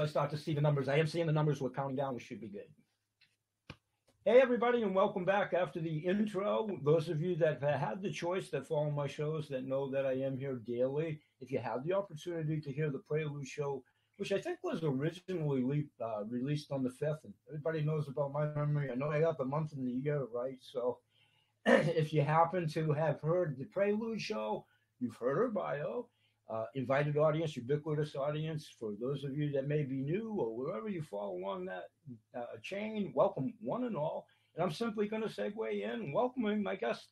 I start to see the numbers. I am seeing the numbers. We're counting down. We should be good. Hey, everybody, and welcome back after the intro. Those of you that have had the choice that follow my shows that know that I am here daily, if you have the opportunity to hear the Prelude show, which I think was originally uh, released on the 5th, and everybody knows about my memory. I know I got the month and the year right. So if you happen to have heard the Prelude show, you've heard her bio uh, invited audience, ubiquitous audience. For those of you that may be new or wherever you fall along that uh, chain, welcome one and all. And I'm simply going to segue in, welcoming my guest,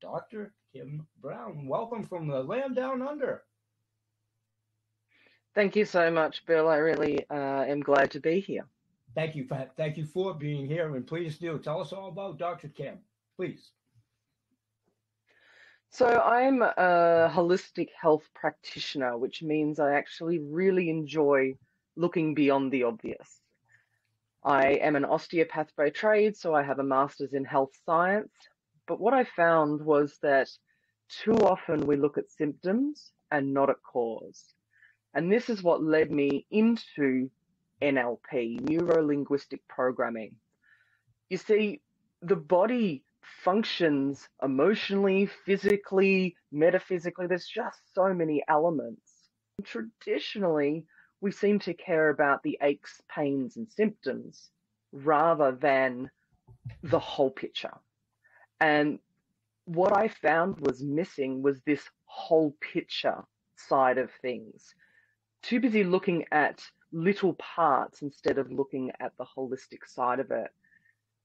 Dr. Kim Brown. Welcome from the land down under. Thank you so much, Bill. I really uh, am glad to be here. Thank you. For, thank you for being here. And please do tell us all about Dr. Kim, please. So I'm a holistic health practitioner, which means I actually really enjoy looking beyond the obvious. I am an osteopath by trade, so I have a master's in health science. But what I found was that too often we look at symptoms and not at cause. And this is what led me into NLP, neuro linguistic programming. You see, the body functions emotionally, physically, metaphysically. There's just so many elements. Traditionally, we seem to care about the aches, pains, and symptoms rather than the whole picture. And what I found was missing was this whole picture side of things. Too busy looking at little parts instead of looking at the holistic side of it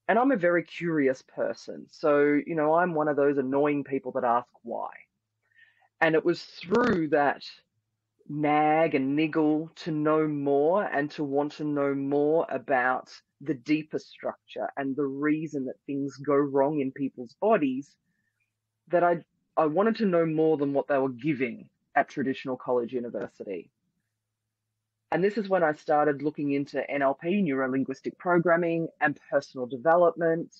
and I'm a very curious person. So, you know, I'm one of those annoying people that ask why. And it was through that nag and niggle to know more and to want to know more about the deeper structure and the reason that things go wrong in people's bodies that I I wanted to know more than what they were giving at traditional college university. And this is when I started looking into NLP, neuro linguistic programming, and personal development,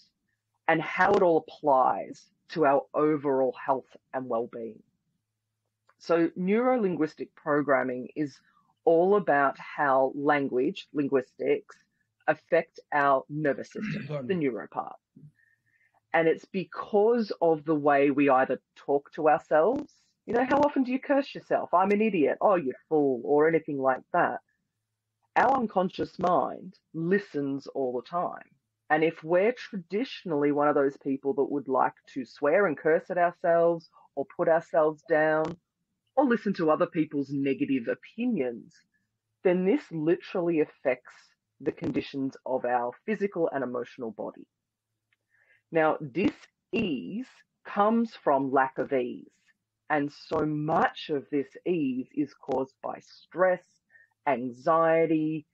and how it all applies to our overall health and well being. So, neuro linguistic programming is all about how language, linguistics, affect our nervous system, the neuro part. And it's because of the way we either talk to ourselves you know, how often do you curse yourself? I'm an idiot. Oh, you fool, or anything like that. Our unconscious mind listens all the time. And if we're traditionally one of those people that would like to swear and curse at ourselves or put ourselves down or listen to other people's negative opinions, then this literally affects the conditions of our physical and emotional body. Now, dis ease comes from lack of ease. And so much of this ease is caused by stress, anxiety,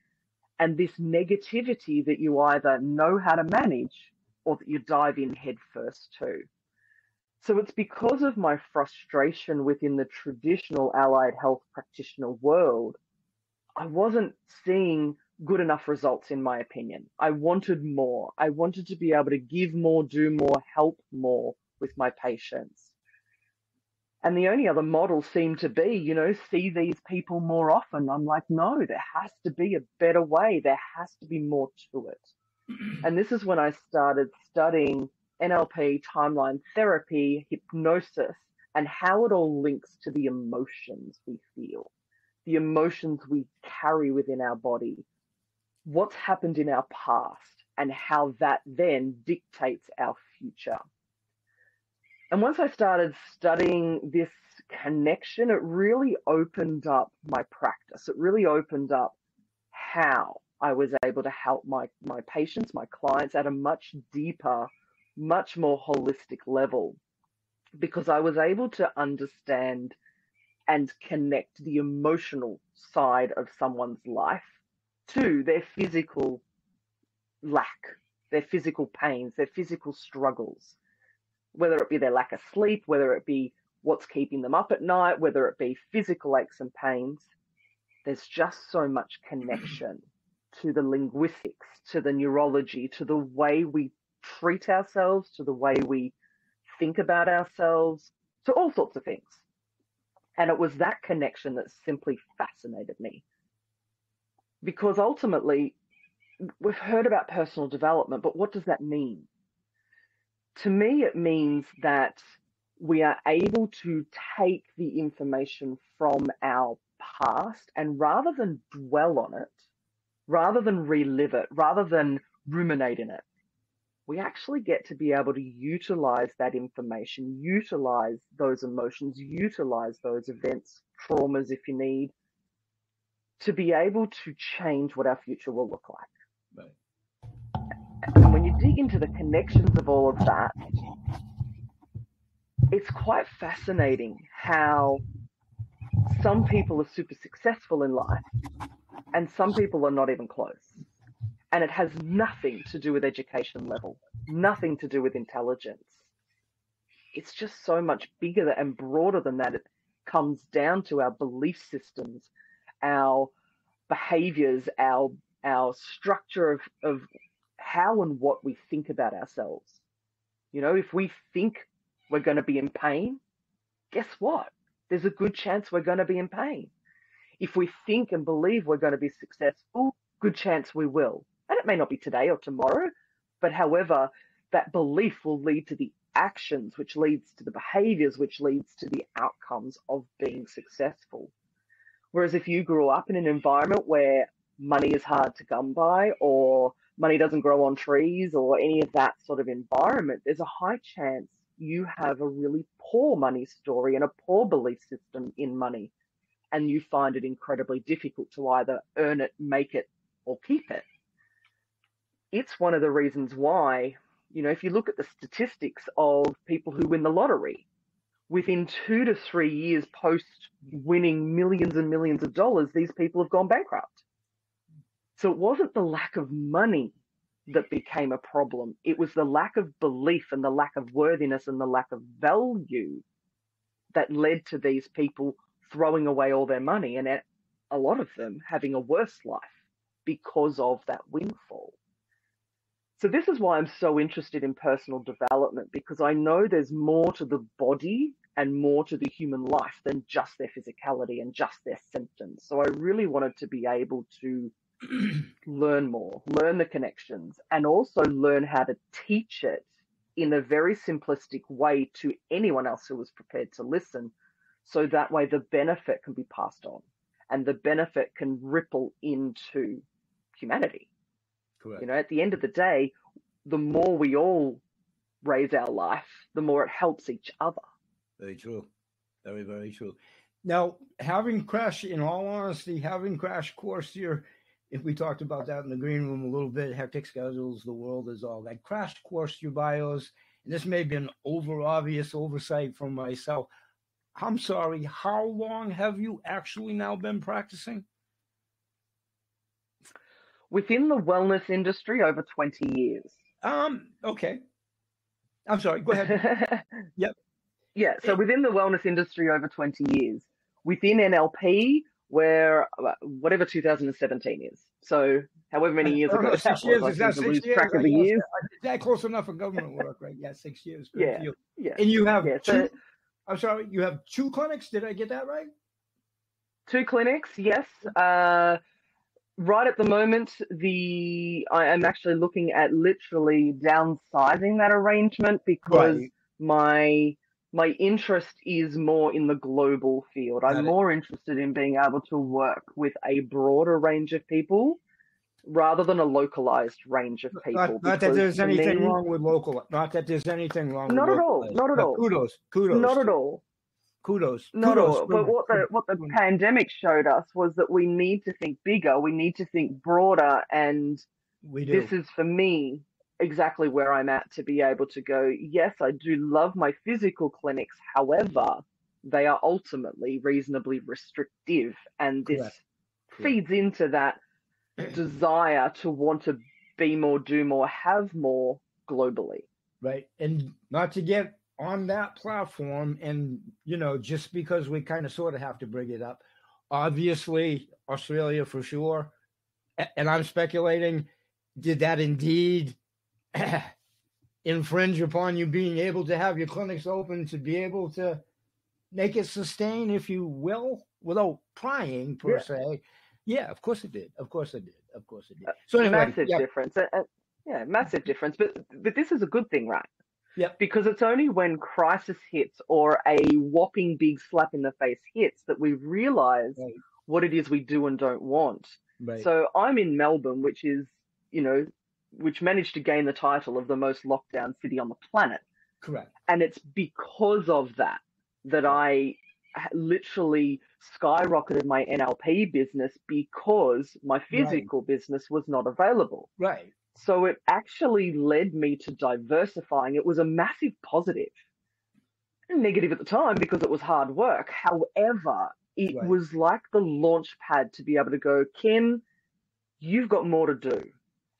and this negativity that you either know how to manage or that you dive in headfirst to. So it's because of my frustration within the traditional allied health practitioner world, I wasn't seeing good enough results, in my opinion. I wanted more. I wanted to be able to give more, do more, help more with my patients. And the only other model seemed to be, you know, see these people more often. I'm like, no, there has to be a better way. There has to be more to it. and this is when I started studying NLP, timeline therapy, hypnosis, and how it all links to the emotions we feel, the emotions we carry within our body, what's happened in our past, and how that then dictates our future. And once I started studying this connection, it really opened up my practice. It really opened up how I was able to help my, my patients, my clients at a much deeper, much more holistic level because I was able to understand and connect the emotional side of someone's life to their physical lack, their physical pains, their physical struggles whether it be their lack of sleep, whether it be what's keeping them up at night, whether it be physical aches and pains. There's just so much connection to the linguistics, to the neurology, to the way we treat ourselves, to the way we think about ourselves, to all sorts of things. And it was that connection that simply fascinated me. Because ultimately, we've heard about personal development, but what does that mean? To me, it means that we are able to take the information from our past and rather than dwell on it, rather than relive it, rather than ruminate in it, we actually get to be able to utilize that information, utilize those emotions, utilize those events, traumas if you need, to be able to change what our future will look like. Right. And when you dig into the connections of all of that, it's quite fascinating how some people are super successful in life and some people are not even close. And it has nothing to do with education level, nothing to do with intelligence. It's just so much bigger and broader than that. It comes down to our belief systems, our behaviors, our our structure of, of how and what we think about ourselves. You know, if we think we're going to be in pain, guess what? There's a good chance we're going to be in pain. If we think and believe we're going to be successful, good chance we will. And it may not be today or tomorrow, but however, that belief will lead to the actions, which leads to the behaviors, which leads to the outcomes of being successful. Whereas if you grew up in an environment where money is hard to come by or money doesn't grow on trees or any of that sort of environment, there's a high chance you have a really poor money story and a poor belief system in money. And you find it incredibly difficult to either earn it, make it, or keep it. It's one of the reasons why, you know, if you look at the statistics of people who win the lottery, within two to three years post winning millions and millions of dollars, these people have gone bankrupt. So it wasn't the lack of money that became a problem. It was the lack of belief and the lack of worthiness and the lack of value that led to these people throwing away all their money and a lot of them having a worse life because of that windfall. So, this is why I'm so interested in personal development because I know there's more to the body and more to the human life than just their physicality and just their symptoms. So, I really wanted to be able to learn more, learn the connections, and also learn how to teach it in a very simplistic way to anyone else who was prepared to listen. So that way the benefit can be passed on and the benefit can ripple into humanity. Correct. You know, at the end of the day, the more we all raise our life, the more it helps each other. Very true. Very, very true. Now, having Crash, in all honesty, having Crash course here if we talked about that in the green room a little bit, hectic schedules, the world is all that. Crash course your bios, and this may be an over obvious oversight from myself. I'm sorry, how long have you actually now been practicing? Within the wellness industry, over 20 years. Um, okay. I'm sorry, go ahead. yep. Yeah, so within the wellness industry, over 20 years. Within NLP, where uh, whatever 2017 is. So however many years ago six that years, was, I lose years, track of the years. That close enough for government work, right? Yeah, six years. Good yeah, yeah. And you have yeah, two. So, I'm sorry, you have two clinics. Did I get that right? Two clinics, yes. Uh, right at the moment, the I am actually looking at literally downsizing that arrangement because right. my my interest is more in the global field. I'm more interested in being able to work with a broader range of people rather than a localized range of people. Not, not that there's anything me, wrong with local. Not that there's anything wrong. Not at all. Not at all. Kudos. Kudos. Not at all. Kudos. Not kudos. at all. But what the what the pandemic showed us was that we need to think bigger. We need to think broader. And this is for me exactly where I'm at to be able to go, yes, I do love my physical clinics. However, they are ultimately reasonably restrictive. And this Correct. feeds Correct. into that desire to want to be more, do more, have more globally. Right. And not to get on that platform, and, you know, just because we kind of sort of have to bring it up, obviously, Australia for sure. And I'm speculating, did that indeed infringe upon you being able to have your clinics open to be able to make it sustain, if you will, without prying per yeah. se. Yeah, of course it did. Of course it did. Of course it did. So anyway, massive yeah, difference. Uh, uh, yeah, massive difference. But but this is a good thing, right? Yep. Because it's only when crisis hits or a whopping big slap in the face hits that we realize Right. what it is we do and don't want. right. So I'm in Melbourne, which is, you know, which managed to gain the title of the most lockdown city on the planet. correct. And it's because of that that I literally skyrocketed my NLP business because my physical business was not available. Right. So it actually led me to diversifying. It was a massive positive. Negative at the time because it was hard work. However, it Right. was like the launch pad to be able to go, Kim, you've got more to do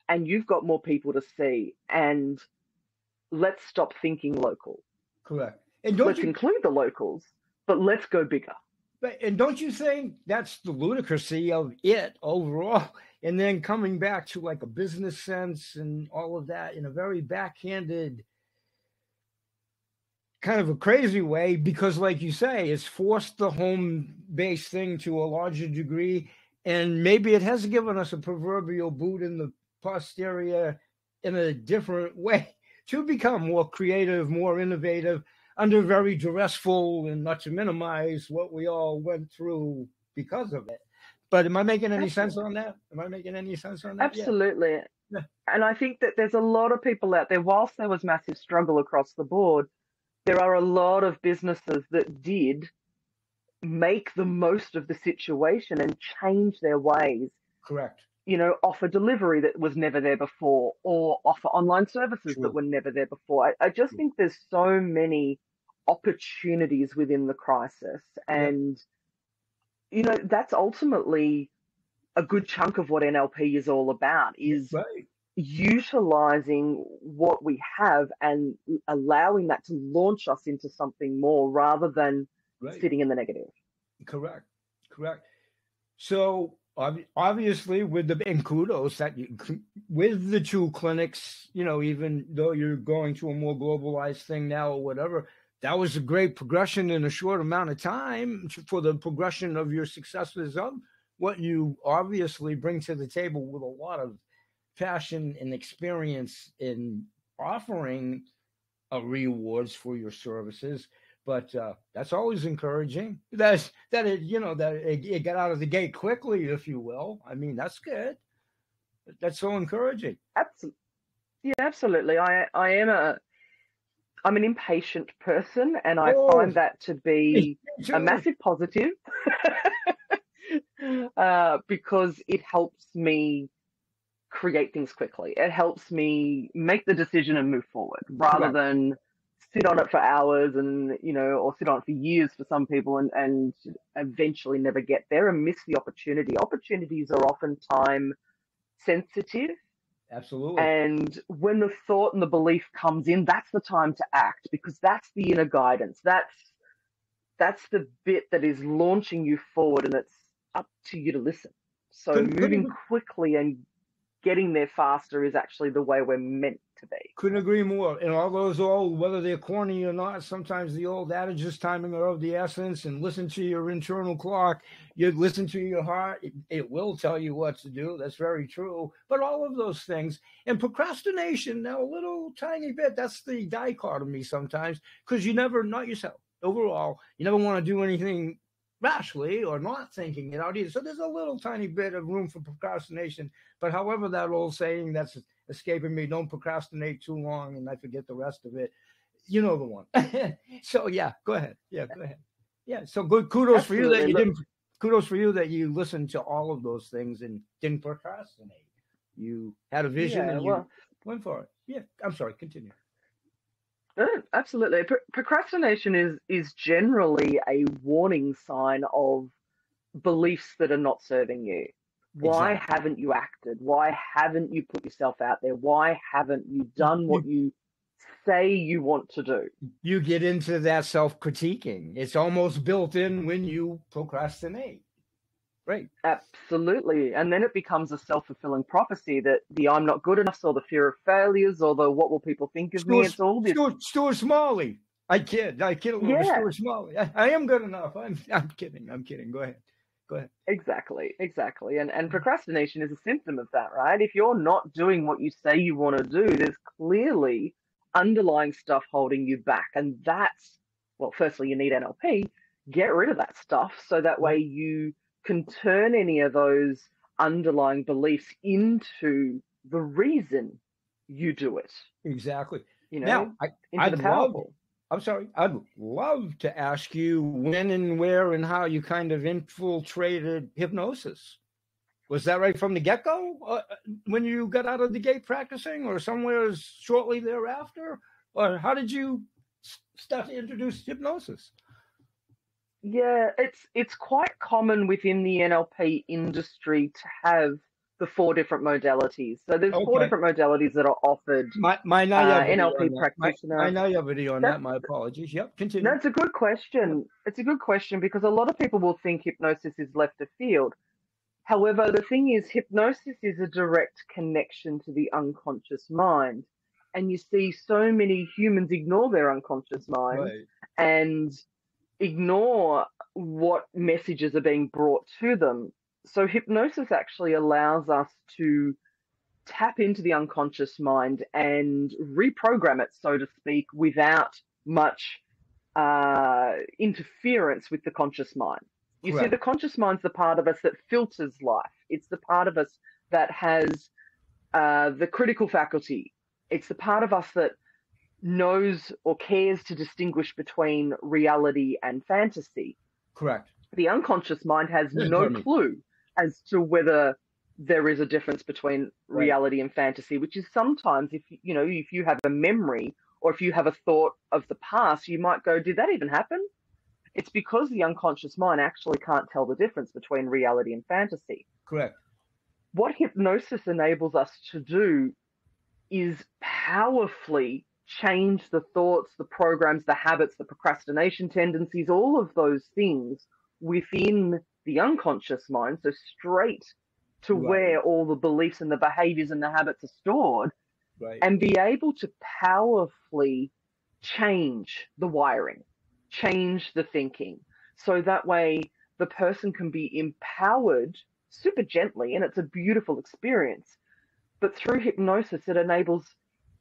and you've got more people to see. And let's stop thinking local. Correct. And don't Let's you include the locals, but let's go bigger. But and don't you think that's the ludicrousy of it overall? And then coming back to like a business sense and all of that in a very backhanded, kind of a crazy way, because like you say, it's forced the home based thing to a larger degree. And maybe it has given us a proverbial boot in the posterior in a different way to become more creative, more innovative, under very duressful and not to minimize what we all went through because of it. But am I making any sense on that? Am I making any sense on that? Absolutely. Yeah. And I think that there's a lot of people out there, whilst there was massive struggle across the board, there are a lot of businesses that did make the most of the situation and change their ways. Correct. You know, offer delivery that was never there before, or offer online services True. that were never there before. I, I just True. think there's so many opportunities within the crisis. And, you know, that's ultimately a good chunk of what NLP is all about is Right. utilizing what we have and allowing that to launch us into something more rather than Right. sitting in the negative. Correct. Correct. So obviously, with the and kudos that you with the two clinics, you know, even though you're going to a more globalized thing now or whatever, that was a great progression in a short amount of time for the progression of your successes of what you obviously bring to the table with a lot of passion and experience in offering uh, rewards for your services but uh, that's always encouraging. That's that it, you know, that it, it got out of the gate quickly, if you will. I mean, that's good. That's so encouraging. Absolutely. Yeah, absolutely. I I am a I'm an impatient person and I Oh. find that to be a massive positive uh, because it helps me create things quickly. It helps me make the decision and move forward rather Correct. than sit on it for hours and, you know, or sit on it for years for some people and, and eventually never get there and miss the opportunity. Opportunities are often time sensitive. Absolutely. And when the thought and the belief comes in, that's the time to act because that's the inner guidance. That's that's the bit that is launching you forward, and it's up to you to listen. So moving quickly and getting there faster is actually the way we're meant to be. Couldn't agree more. And all those old, whether they're corny or not, sometimes the old adages, timing are of the essence, and listen to your internal clock. You listen to your heart. It, it will tell you what to do. That's very true. But all of those things and procrastination, now a little tiny bit, that's the dichotomy sometimes because you never, not yourself, overall, you never want to do anything rashly or not thinking it out either. So there's a little tiny bit of room for procrastination. But however, that old saying that's escaping me, don't procrastinate too long and I forget the rest of it. You know the one. so yeah, go ahead. Yeah, go ahead. Yeah. So good kudos for you that you didn't kudos for you that you listened to all of those things and didn't procrastinate. You had a vision Yeah, and you well- went for it. Yeah. I'm sorry, continue. No, absolutely. Pro- procrastination is is generally a warning sign of beliefs that are not serving you. Why Exactly. haven't you acted? Why haven't you put yourself out there? Why haven't you done what you say you want to do? You get into that self-critiquing. It's almost built in when you procrastinate. Right. Absolutely. And then it becomes a self fulfilling prophecy that the I'm not good enough, or the fear of failures, or the what will people think of me. Stuart- It's all this. Stuart, Stuart Smalley. I kid. I kid a little bit. Yeah. Stuart Smalley. I, I am good enough. I'm I'm kidding. I'm kidding. Go ahead. Go ahead. Exactly, exactly. And and mm. procrastination is a symptom of that, right? If you're not doing what you say you want to do, there's clearly underlying stuff holding you back. And that's well, firstly you need NLP, get rid of that stuff so that way mm. you can turn any of those underlying beliefs into the reason you do it. Exactly. You know, Now, I, into I'd the love. I'm sorry, I'd love to ask you when and where and how you kind of infiltrated hypnosis. Was that right from the get go uh, when you got out of the gate practicing, or somewhere shortly thereafter? Or how did you start to introduce hypnosis? Yeah, it's it's quite common within the NLP industry to have the four different modalities. So there's four different modalities that are offered. My, my Uh, NLP on that. My, practitioner. my naivety on That's- that. My apologies. Yep, continue. No, it's a good question. It's a good question because a lot of people will think hypnosis is left of field. However, the thing is, hypnosis is a direct connection to the unconscious mind. And you see so many humans ignore their unconscious mind Right. and ignore what messages are being brought to them. So, hypnosis actually allows us to tap into the unconscious mind and reprogram it, so to speak, without much uh, interference with the conscious mind. You see, the conscious mind's the part of us that filters life, it's the part of us that has uh, the critical faculty, it's the part of us that knows or cares to distinguish between reality and fantasy. Correct. The unconscious mind has no clue as to whether there is a difference between Right. reality and fantasy, which is sometimes if you you know if you have a memory or if you have a thought of the past, you might go, "Did that even happen?" It's because the unconscious mind actually can't tell the difference between reality and fantasy Correct. what hypnosis enables us to do is powerfully change the thoughts, the programs, the habits, the procrastination tendencies, all of those things within the unconscious mind. So, straight to Right. where all the beliefs and the behaviors and the habits are stored, Right. and be able to powerfully change the wiring, change the thinking. So that way the person can be empowered super gently, and it's a beautiful experience. But through hypnosis, it enables,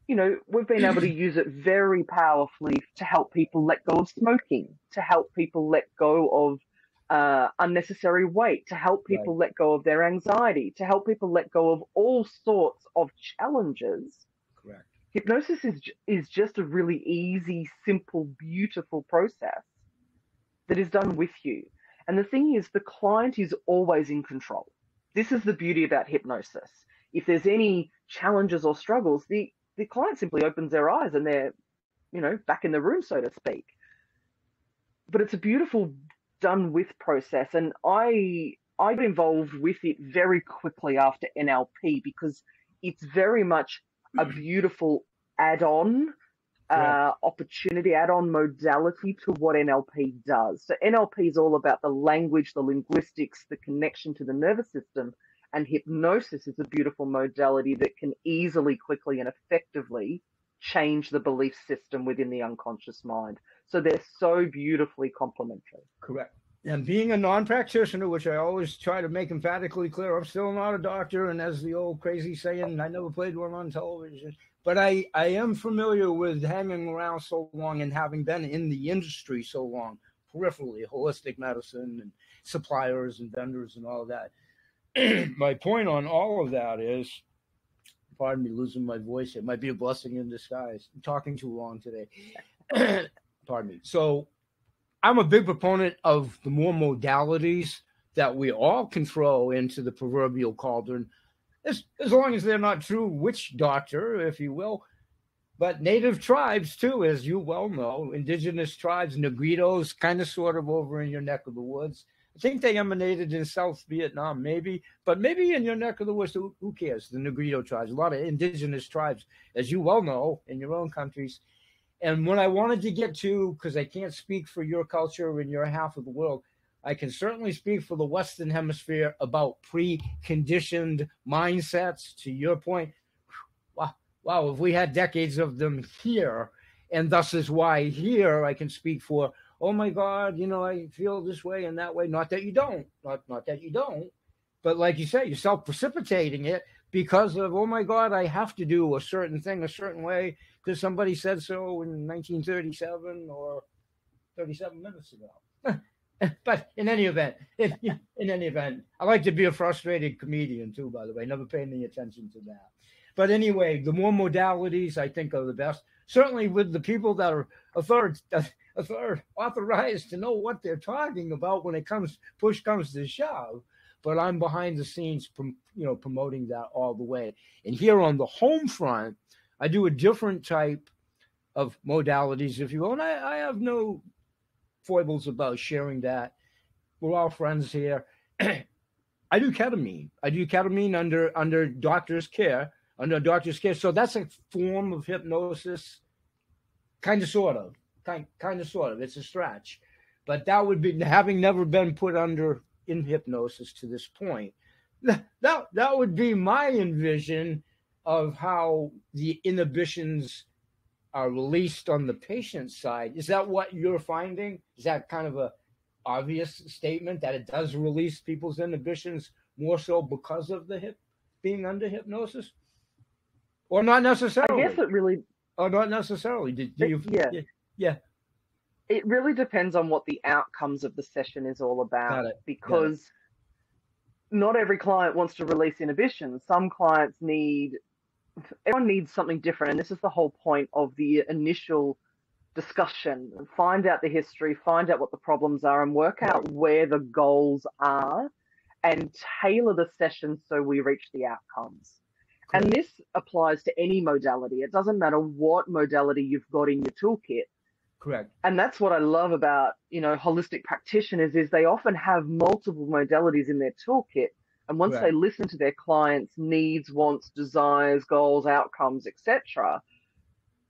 you know, we've been able to use it very powerfully to help people let go of smoking, to help people let go of uh, unnecessary weight, to help people let go of their anxiety, to help people let go of all sorts of challenges Correct. hypnosis is is just a really easy, simple, beautiful process that is done with you. And the thing is, the client is always in control. This is the beauty about hypnosis. If there's any challenges or struggles, the the client simply opens their eyes and they're, you know, back in the room, so to speak. But it's a beautiful done with process, and I I got involved with it very quickly after NLP because it's very much a beautiful add-on uh, opportunity, add-on modality to what NLP does. So NLP is all about the language, the linguistics, the connection to the nervous system, and hypnosis is a beautiful modality that can easily, quickly, and effectively change the belief system within the unconscious mind. So they're so beautifully complementary. Correct. And being a non-practitioner, which I always try to make emphatically clear, I'm still not a doctor, and as the old crazy saying, I never played one on television. But I, I am familiar with hanging around so long and having been in the industry so long, peripherally, holistic medicine and suppliers and vendors and all that. my point on all of that is, pardon me, losing my voice. It might be a blessing in disguise. I'm talking too long today. pardon me. So I'm a big proponent of the more modalities that we all can throw into the proverbial cauldron, as, as long as they're not true witch doctor, if you will. But native tribes, too, as you well know, indigenous tribes, Negritos, kind of sort of over in your neck of the woods. I think they emanated in South Vietnam, maybe, but maybe in your neck of the woods, who, who cares? The Negrito tribes, a lot of indigenous tribes, as you well know, in your own countries. And what I wanted to get to, because I can't speak for your culture and your half of the world, I can certainly speak for the Western Hemisphere about preconditioned mindsets. To your point, wow, wow, if we had decades of them here, and thus is why here I can speak for oh my God, you know, I feel this way and that way. Not that you don't, not not that you don't, but like you say, you're self precipitating it because of oh my God, I have to do a certain thing a certain way because somebody said so in 1937 or 37 minutes ago. but in any event, in, in any event, I like to be a frustrated comedian too. By the way, never pay any attention to that. But anyway, the more modalities I think are the best. Certainly with the people that are author- author- authorized to know what they're talking about when it comes push comes to shove. But I'm behind the scenes, you know, promoting that all the way. And here on the home front, I do a different type of modalities, if you will. And I, I have no foibles about sharing that. We're all friends here. I do ketamine. I do ketamine under under doctor's care, under doctor's care. So that's a form of hypnosis, kind of, sort of, kind, kind of, sort of. It's a stretch, but that would be having never been put under in hypnosis to this point. That that would be my envision of how the inhibitions are released on the patient side. Is that what you're finding? Is that kind of a obvious statement that it does release people's inhibitions more so because of the hip being under hypnosis, or not necessarily? I guess it really. Or not necessarily. Did, do you? Yeah. Yeah. It really depends on what the outcomes of the session is all about, because not every client wants to release inhibitions. Some clients need everyone needs something different, and this is the whole point of the initial discussion. Find out the history, find out what the problems are, and work out where the goals are, and tailor the session so we reach the outcomes. Cool. And this applies to any modality. It doesn't matter what modality you've got in your toolkit. Correct. And that's what I love about, you know, holistic practitioners is they often have multiple modalities in their toolkit and once right. they listen to their clients' needs, wants, desires, goals, outcomes, etc.,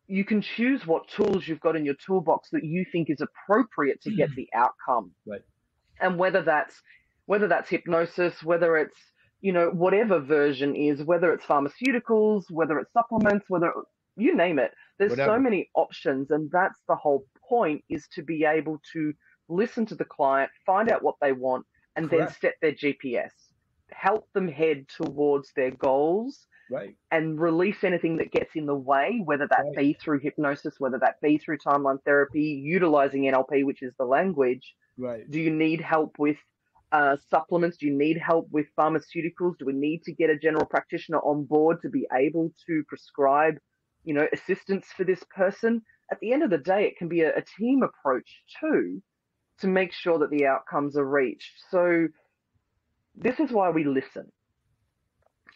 you can choose what tools you've got in your toolbox that you think is appropriate to get the outcome. Right. And whether that's whether that's hypnosis, whether it's you know whatever version is, whether it's pharmaceuticals, whether it's supplements, whether you name it. There's whatever. so many options, and that's the whole point: is to be able to listen to the client, find out what they want, and Correct. then set their GPS help them head towards their goals right. and release anything that gets in the way, whether that right. be through hypnosis, whether that be through timeline therapy, utilizing NLP, which is the language. Right. Do you need help with uh, supplements? Do you need help with pharmaceuticals? Do we need to get a general practitioner on board to be able to prescribe, you know, assistance for this person? At the end of the day, it can be a, a team approach too to make sure that the outcomes are reached. So this is why we listen.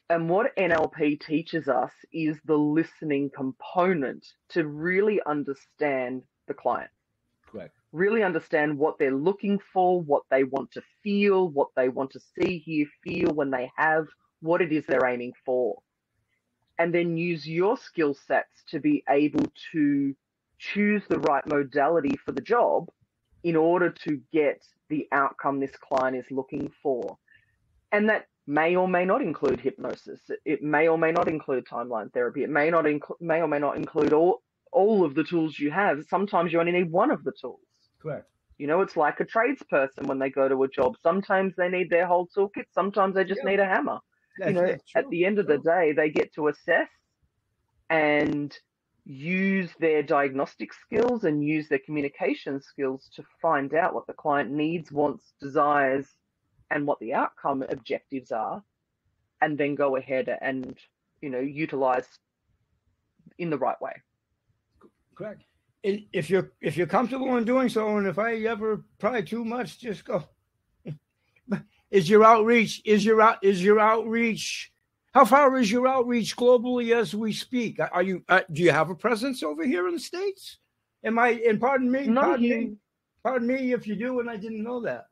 And what NLP teaches us is the listening component to really understand the client. Correct. Really understand what they're looking for, what they want to feel, what they want to see, hear, feel when they have what it is they're aiming for. And then use your skill sets to be able to choose the right modality for the job in order to get the outcome this client is looking for. And that may or may not include hypnosis. It may or may not include timeline therapy. It may not inc- may or may not include all all of the tools you have. Sometimes you only need one of the tools. Correct. You know, it's like a tradesperson when they go to a job. Sometimes they need their whole toolkit. Sometimes they just yeah. need a hammer. You know, at the end of the day, they get to assess and use their diagnostic skills and use their communication skills to find out what the client needs, wants, desires, and what the outcome objectives are, and then go ahead and you know utilize in the right way. Correct. If you're if you're comfortable in doing so, and if I ever pry too much, just go. Is your outreach? Is your out? Is your outreach? How far is your outreach globally as we speak? Are you? Uh, do you have a presence over here in the states? Am I? And pardon me. Not pardon you. me. Pardon me if you do, and I didn't know that.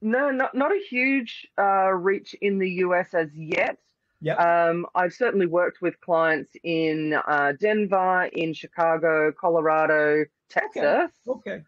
No, not not a huge uh, reach in the US as yet. Yeah. Um, I've certainly worked with clients in uh, Denver, in Chicago, Colorado, Texas. Okay. okay.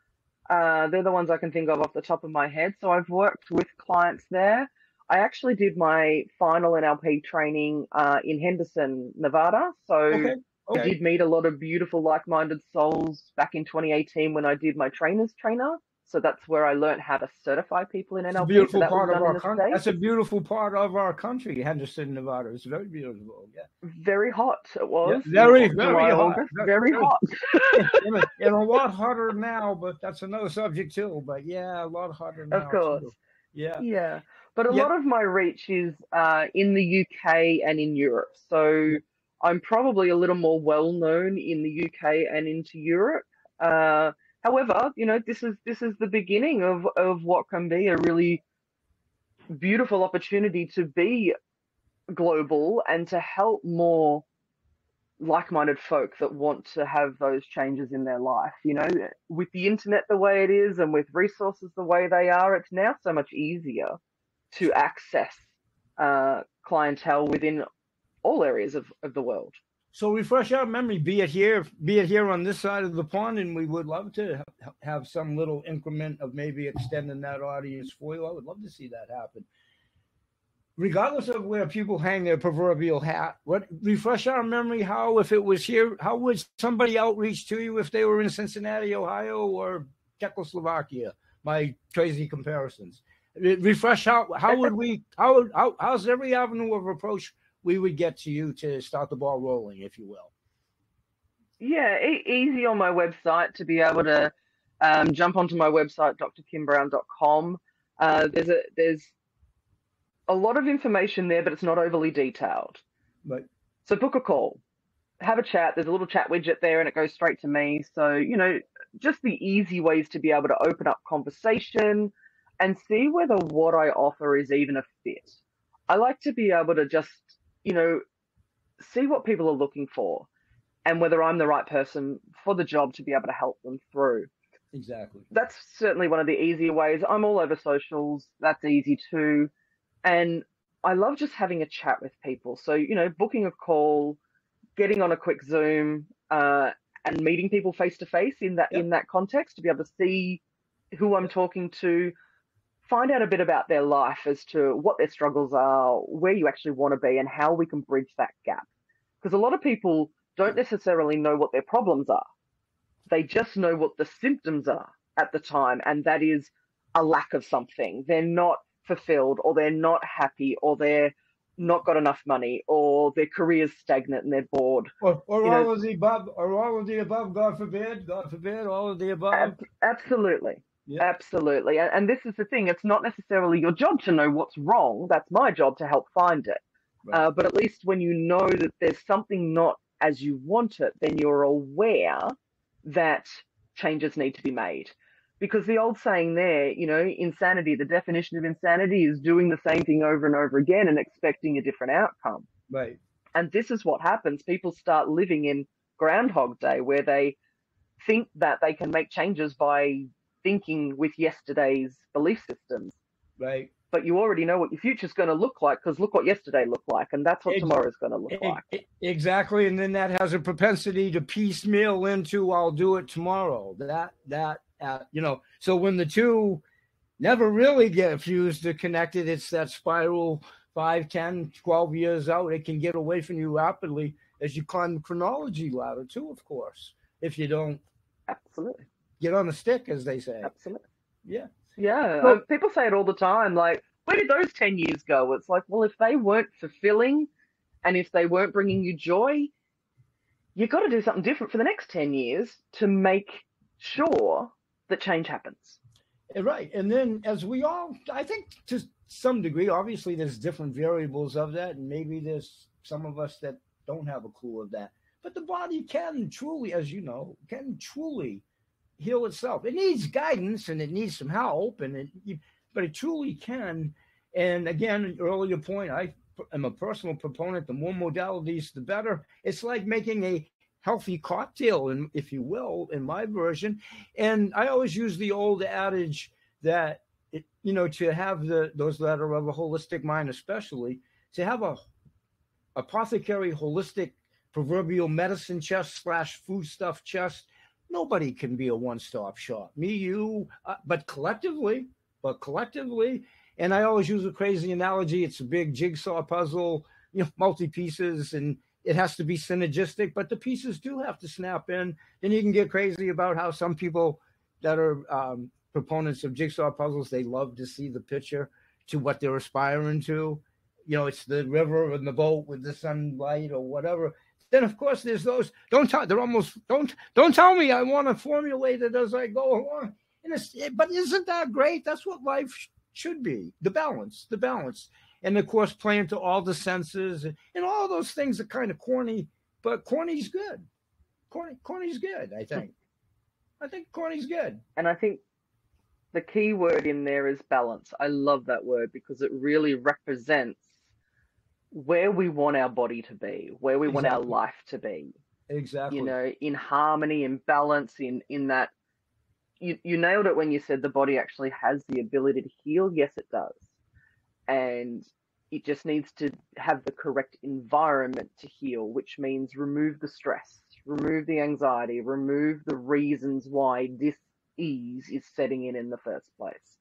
Uh, they're the ones I can think of off the top of my head. So I've worked with clients there. I actually did my final NLP training uh, in Henderson, Nevada. So okay. I did meet a lot of beautiful, like-minded souls back in 2018 when I did my trainers trainer. So that's where I learned how to certify people in NLP. Beautiful so part of our country. That's a beautiful part of our country, Henderson, Nevada. It's very beautiful. Yeah. Very hot it was. Yeah, very, very hot. Very, very hot. and, a, lot hotter now, but that's another subject too. But yeah, a lot hotter now. Of course. Too. Yeah. Yeah. But a yep. lot of my reach is uh, in the UK and in Europe. So I'm probably a little more well known in the UK and into Europe. Uh, However, you know, this is this is the beginning of of what can be a really beautiful opportunity to be global and to help more like-minded folk that want to have those changes in their life you know? With the internet the way it is and with resources the way they are it's now so much easier to access uh, clientele within all areas of, of the world so refresh our memory, be it here, be it here on this side of the pond, and we would love to have some little increment of maybe extending that audience for you. I would love to see that happen. Regardless of where people hang their proverbial hat, what refresh our memory how if it was here, how would somebody outreach to you if they were in Cincinnati, Ohio, or Czechoslovakia? My crazy comparisons. Refresh how how would we how, how how's every avenue of approach we would get to you to start the ball rolling, if you will. Yeah, e- easy on my website to be able to um, jump onto my website, drkimbrown.com. Uh, there's a there's a lot of information there, but it's not overly detailed. Right. So book a call, have a chat. There's a little chat widget there, and it goes straight to me. So you know, just the easy ways to be able to open up conversation and see whether what I offer is even a fit. I like to be able to just you know, see what people are looking for and whether I'm the right person for the job to be able to help them through. Exactly. That's certainly one of the easier ways. I'm all over socials. That's easy too. And I love just having a chat with people. So, you know, booking a call, getting on a quick Zoom, uh, and meeting people face to face in that yep. in that context to be able to see who I'm talking to, find out a bit about their life as to what their struggles are, where you actually want to be, and how we can bridge that gap. Because a lot of people don't necessarily know what their problems are. They just know what the symptoms are at the time, and that is a lack of something. They're not fulfilled, or they're not happy, or they're not got enough money, or their career's stagnant and they're bored. Or, or all know, of the above, or all of the above. God forbid, God forbid, all of the above. Ab- absolutely. Yeah. Absolutely. And, and, this is the thing it's not necessarily your job to know what's wrong. That's my job to help find it. Right. Uh, but at least when you know that there's something not as you want it, then you're aware that changes need to be made. Because the old saying there, you know, insanity, the definition of insanity is doing the same thing over and over again and expecting a different outcome. Right. And this is what happens. People start living in Groundhog Day where they think that they can make changes by thinking with yesterday's belief systems. Right. But you already know what your future's going to look like because look what yesterday looked like, and that's what tomorrow's going to look like. Exactly, and then that has a propensity to piecemeal into "I'll do it tomorrow." That that uh, you know. So when the two never really get fused or connected, it's that spiral 5, 10, 12 years out. It can get away from you rapidly as you climb the chronology ladder, too, of course, if you don't. Absolutely get on the stick, as they say. Absolutely. Yeah. Yeah. Well, um, people say it all the time. Like, where did those 10 years go? It's like, well, if they weren't fulfilling and if they weren't bringing you joy, you've got to do something different for the next 10 years to make sure that change happens. Right. And then, as we all, I think to some degree, obviously, there's different variables of that. And maybe there's some of us that don't have a clue of that. But the body can truly, as you know, can truly heal itself. It needs guidance and it needs some help, and it, but it truly can. And again, earlier point, I am a personal proponent. The more modalities, the better. It's like making a healthy cocktail, and if you will, in my version. And I always use the old adage that it, you know to have the those that are of a holistic mind, especially to have a apothecary holistic proverbial medicine chest slash foodstuff chest nobody can be a one-stop shop. Me, you, uh, but collectively, but collectively, and I always use a crazy analogy. It's a big jigsaw puzzle, you know, multi pieces, and it has to be synergistic, but the pieces do have to snap in. Then you can get crazy about how some people that are um, proponents of jigsaw puzzles they love to see the picture to what they're aspiring to. You know, it's the river and the boat with the sunlight or whatever. Then of course there's those. Don't tell. They're almost don't don't tell me I want to formulate it as I go along. It's, eh, but isn't that great? That's what life should be. The balance, the balance and of course playing to all the senses and, and all those things are kind of corny, but corny's good. Corny, corny's good. I think. I think corny's good. And I think the key word in there is balance. I love that word because it really represents where we want our body to be, where we exactly. want our life to be. Exactly. You know, in harmony, in balance, in in that. You you nailed it when you said the body actually has the ability to heal. Yes, it does and it just needs to have the correct environment to heal, which means remove the stress, remove the anxiety, remove the reasons why this ease is setting in in the first place.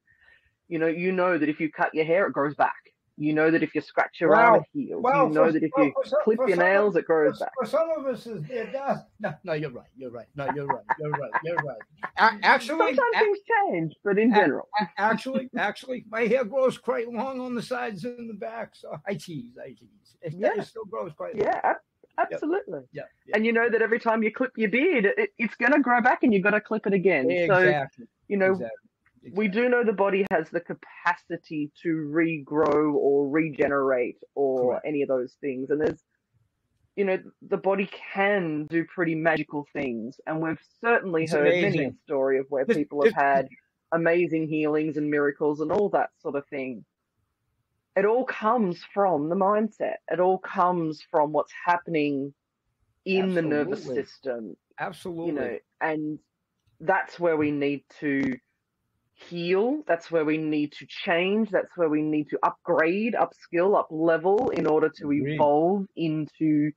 You know, you know that if you cut your hair, it grows back. You know that if you scratch your arm, it heals. you know for, that if you for, clip your nails, it grows back. For some of us, it does. No, no, you're right. You're right. No, you're right. You're right. You're right. actually, sometimes things change, but in general, actually, actually, my hair grows quite long on the sides and the back. So I tease. I tease. It, yeah. it still grows quite. Yeah. Long. Absolutely. Yeah. And you know that every time you clip your beard, it, it's going to grow back and you've got to clip it again. Exactly. So, you know, exactly. We do know the body has the capacity to regrow or regenerate or Correct. any of those things. And there's, you know, the body can do pretty magical things. And we've certainly it's heard amazing. many a story of where people have had amazing healings and miracles and all that sort of thing. It all comes from the mindset. It all comes from what's happening in Absolutely. the nervous system. Absolutely. You know, and that's where we need to heal. That's where we need to change. That's where we need to upgrade, upskill, up level in order to Agreed. evolve into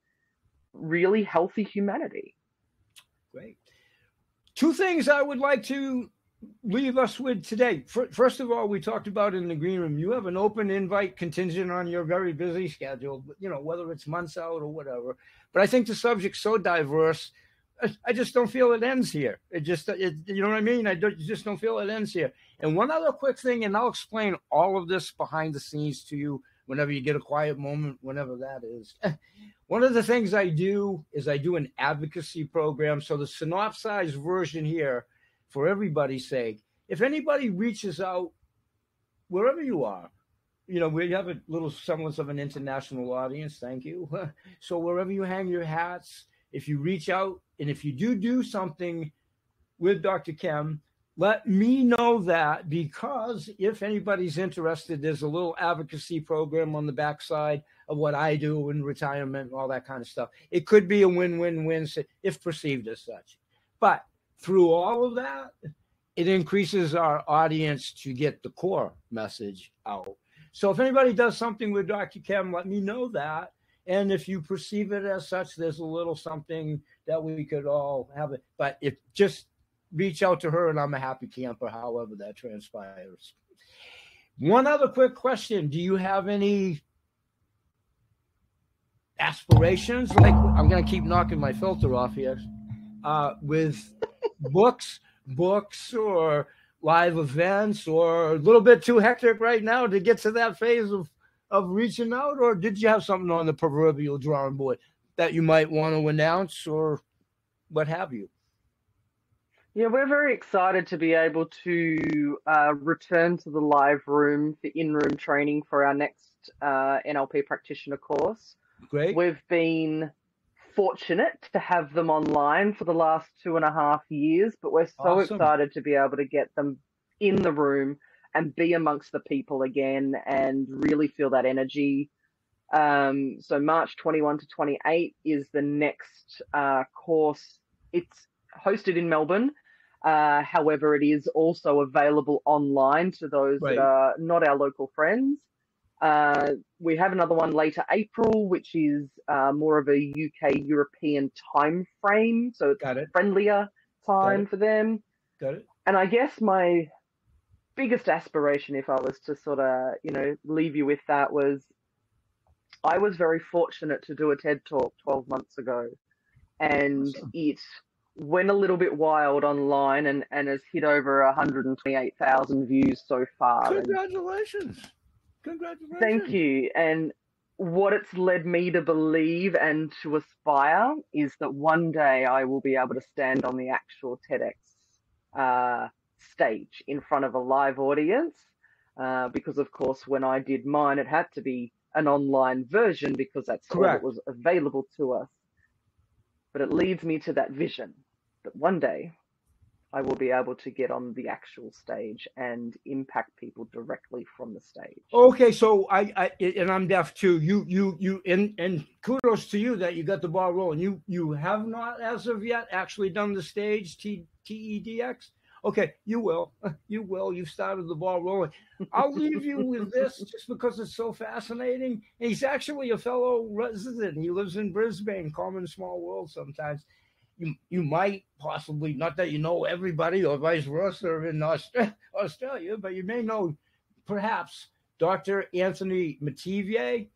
really healthy humanity. Great. Two things I would like to leave us with today. First of all, we talked about in the green room, you have an open invite contingent on your very busy schedule, you know, whether it's months out or whatever. But I think the subject's so diverse I just don't feel it ends here. It just, it, you know what I mean? I don't, just don't feel it ends here. And one other quick thing, and I'll explain all of this behind the scenes to you whenever you get a quiet moment, whenever that is. one of the things I do is I do an advocacy program. So the synopsized version here, for everybody's sake, if anybody reaches out, wherever you are, you know, we have a little semblance of an international audience. Thank you. so wherever you hang your hats, if you reach out and if you do do something with Dr. Kim, let me know that because if anybody's interested, there's a little advocacy program on the backside of what I do in retirement and all that kind of stuff. It could be a win win win if perceived as such. But through all of that, it increases our audience to get the core message out. So if anybody does something with Dr. Kim, let me know that. And if you perceive it as such, there's a little something that we could all have it. But if just reach out to her and I'm a happy camper, however that transpires. One other quick question. Do you have any aspirations? Like I'm gonna keep knocking my filter off here. Uh, with books, books or live events or a little bit too hectic right now to get to that phase of of reaching out, or did you have something on the proverbial drawing board that you might want to announce, or what have you? Yeah, we're very excited to be able to uh, return to the live room for in room training for our next uh, NLP practitioner course. Great. We've been fortunate to have them online for the last two and a half years, but we're so awesome. excited to be able to get them in the room and be amongst the people again and really feel that energy. Um, so March 21 to 28 is the next uh, course. It's hosted in Melbourne. Uh, however, it is also available online to those right. that are not our local friends. Uh, we have another one later April, which is uh, more of a UK European time frame, so it's it. friendlier time for them. Got it. And I guess my biggest aspiration, if I was to sort of, you know, leave you with that, was I was very fortunate to do a TED talk 12 months ago, and Awesome. it went a little bit wild online and, and has hit over 128,000 views so far. Congratulations. Congratulations. thank you. And what it's led me to believe and to aspire is that one day I will be able to stand on the actual TEDx uh, stage in front of a live audience. Uh, because, of course, when I did mine, it had to be an online version because that's all that was available to us. But it leads me to that vision that one day I will be able to get on the actual stage and impact people directly from the stage. Okay, so I, I and I'm deaf too. You you you and and kudos to you that you got the ball rolling. You you have not as of yet actually done the stage T TEDx. Okay, you will. You will. You've started the ball rolling. I'll leave you with this just because it's so fascinating. He's actually a fellow resident. He lives in Brisbane, common small world sometimes. You, you might possibly, not that you know everybody or vice versa in Australia, but you may know perhaps Dr. Anthony Metivier.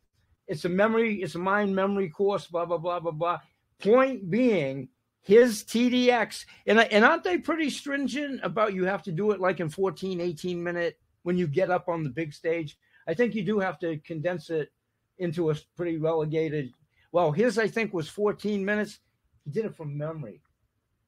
It's a memory, it's a mind memory course, blah, blah, blah, blah, blah. Point being, his TEDx, and, and aren't they pretty stringent about you have to do it like in 14, 18 minute when you get up on the big stage? I think you do have to condense it into a pretty relegated. Well, his, I think, was 14 minutes. He did it from memory.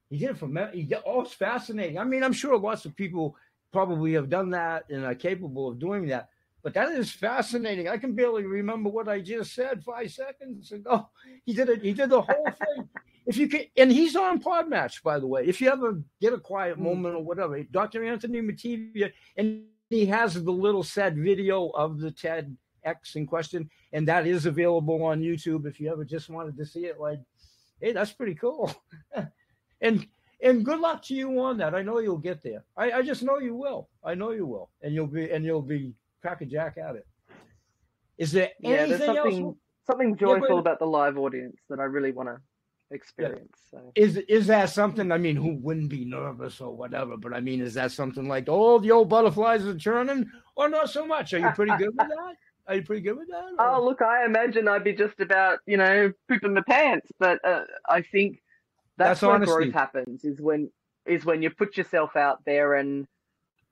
He did it from memory. Oh, it's fascinating. I mean, I'm sure lots of people probably have done that and are capable of doing that. But that is fascinating. I can barely remember what I just said five seconds ago. He did it. He did the whole thing. If you can, and he's on Podmatch, by the way. If you ever get a quiet Mm. moment or whatever, Dr. Anthony Metivier, and he has the little said video of the TEDx in question, and that is available on YouTube if you ever just wanted to see it. Like, hey, that's pretty cool. and and good luck to you on that. I know you'll get there. I, I just know you will. I know you will, and you'll be and you'll be cracking jack at it. Is there yeah, there's something else? something Yeah, but- joyful about the live audience that I really want to experience. So. Is is that something? I mean, who wouldn't be nervous or whatever? But I mean, is that something like, oh, the old butterflies are churning, or not so much? Are you pretty good with that? Are you pretty good with that? or- Oh, look, I imagine I'd be just about, you know, pooping my pants, but uh, I think that's, That's where honesty. growth happens is when is when you put yourself out there and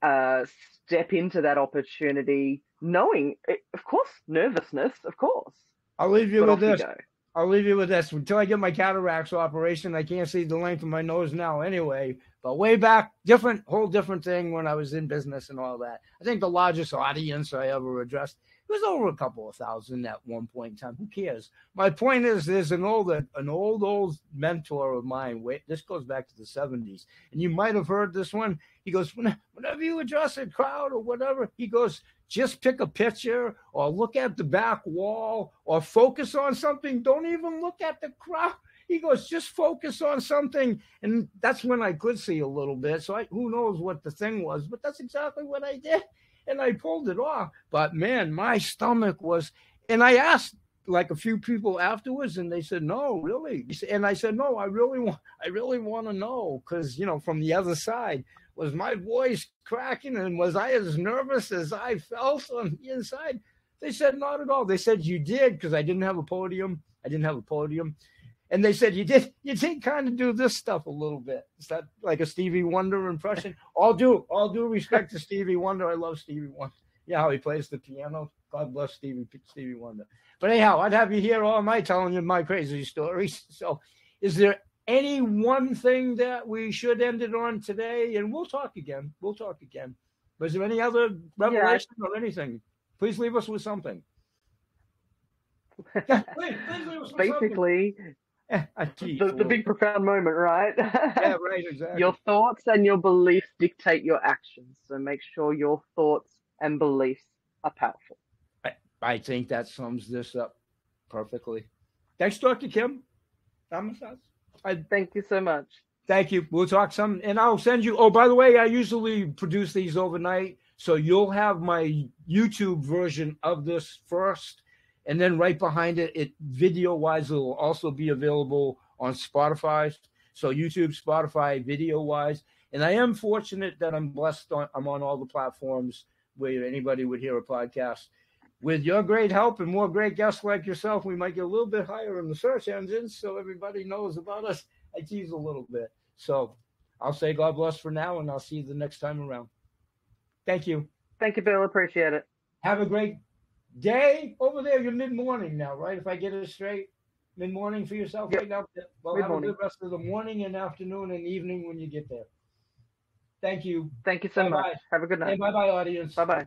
uh, step into that opportunity, knowing, eh, of course, nervousness, of course, I'll leave you but with off you this. I'll leave you with this. Until I get my cataracts operation, I can't see the length of my nose now anyway. But way back, different, whole different thing when I was in business and all that. I think the largest audience I ever addressed was over a couple of thousand at one point in time. Who cares? My point is, there's an old, an old, old mentor of mine. Wait, this goes back to the 70s, and you might have heard this one. He goes, whenever you address a crowd or whatever, he goes, just pick a picture or look at the back wall or focus on something. Don't even look at the crowd. He goes, just focus on something. And that's when I could see a little bit. So I, who knows what the thing was, but that's exactly what I did. And I pulled it off. But man, my stomach was, and I asked like a few people afterwards and they said, no, really. And I said, no, I really want, I really want to know. Cause you know, from the other side, was my voice cracking and was I as nervous as I felt on the inside? They said, not at all. They said, you did because I didn't have a podium. I didn't have a podium. And they said, you did, you did kind of do this stuff a little bit. Is that like a Stevie Wonder impression? All due, all due respect to Stevie Wonder. I love Stevie Wonder. Yeah, how he plays the piano. God bless Stevie, Stevie Wonder. But anyhow, I'd have you here all night telling you my crazy stories. So is there any one thing that we should end it on today? And we'll talk again. We'll talk again. But is there any other revelation or anything? Please leave us with something. Please, please leave us with Basically, something. The, the big profound moment, right? yeah, right, exactly. Your thoughts and your beliefs dictate your actions. So make sure your thoughts and beliefs are powerful. I think that sums this up perfectly. Thanks, Dr. Kim. I uh, Thank you so much. Thank you. We'll talk some, and I'll send you. Oh, by the way, I usually produce these overnight, so you'll have my YouTube version of this first, and then right behind it, it video wise, it will also be available on Spotify. So YouTube, Spotify, video wise, and I am fortunate that I'm blessed on. I'm on all the platforms where anybody would hear a podcast. with your great help and more great guests like yourself, we might get a little bit higher in the search engines so everybody knows about us. I tease a little bit. So I'll say God bless for now, and I'll see you the next time around. Thank you. Thank you, Bill. Appreciate it. Have a great day over there. You're mid morning now, right? If I get it straight, mid morning for yourself Yep. right now. Well, have a Mid-morning. good rest of the morning and afternoon and evening when you get there. Thank you. Thank you so Bye-bye. much. Have a good night. Bye bye, audience. Bye bye.